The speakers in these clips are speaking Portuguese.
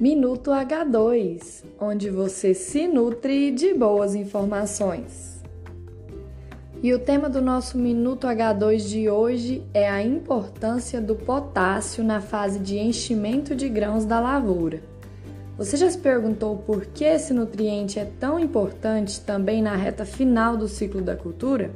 Minuto H2, onde você se nutre de boas informações. E o tema do nosso Minuto H2 de hoje é a importância do potássio na fase de enchimento de grãos da lavoura. Você já se perguntou por que esse nutriente é tão importante também na reta final do ciclo da cultura?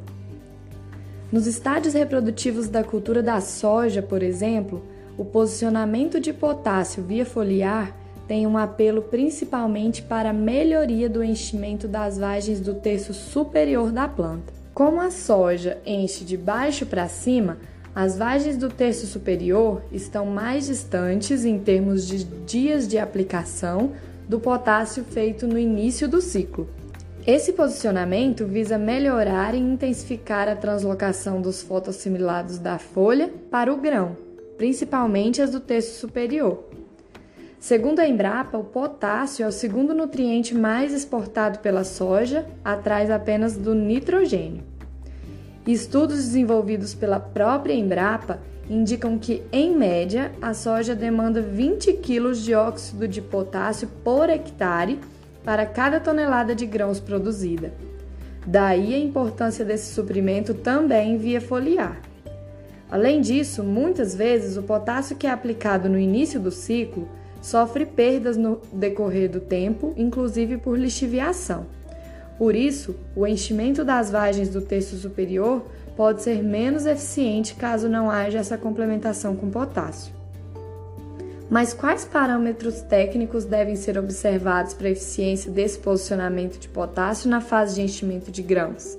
Nos estádios reprodutivos da cultura da soja, por exemplo, o posicionamento de potássio via foliar tem um apelo principalmente para a melhoria do enchimento das vagens do terço superior da planta. Como a soja enche de baixo para cima, as vagens do terço superior estão mais distantes em termos de dias de aplicação do potássio feito no início do ciclo. Esse posicionamento visa melhorar e intensificar a translocação dos fotoassimilados da folha para o grão, principalmente as do terço superior. Segundo a Embrapa, o potássio é o segundo nutriente mais exportado pela soja, atrás apenas do nitrogênio. Estudos desenvolvidos pela própria Embrapa indicam que, em média, a soja demanda 20 kg de óxido de potássio por hectare para cada tonelada de grãos produzida. Daí a importância desse suprimento também via foliar. Além disso, muitas vezes o potássio que é aplicado no início do ciclo sofre perdas no decorrer do tempo, inclusive por lixiviação. Por isso, o enchimento das vagens do terço superior pode ser menos eficiente caso não haja essa complementação com potássio. Mas quais parâmetros técnicos devem ser observados para a eficiência desse posicionamento de potássio na fase de enchimento de grãos?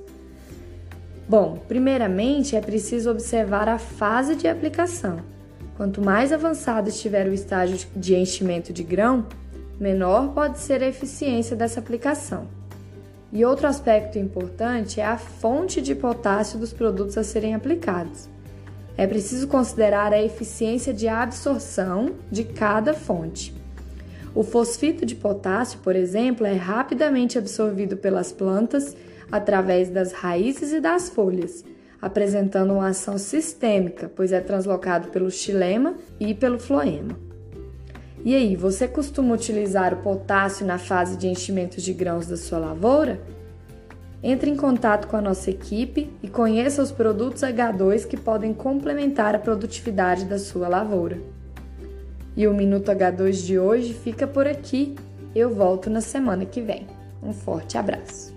Bom, primeiramente é preciso observar a fase de aplicação. Quanto mais avançado estiver o estágio de enchimento de grão, menor pode ser a eficiência dessa aplicação. E outro aspecto importante é a fonte de potássio dos produtos a serem aplicados. É preciso considerar a eficiência de absorção de cada fonte. O fosfito de potássio, por exemplo, é rapidamente absorvido pelas plantas através das raízes e das folhas, apresentando uma ação sistêmica, pois é translocado pelo xilema e pelo floema. E aí, você costuma utilizar o potássio na fase de enchimento de grãos da sua lavoura? Entre em contato com a nossa equipe e conheça os produtos H2 que podem complementar a produtividade da sua lavoura. E o Minuto H2 de hoje fica por aqui. Eu volto na semana que vem. Um forte abraço.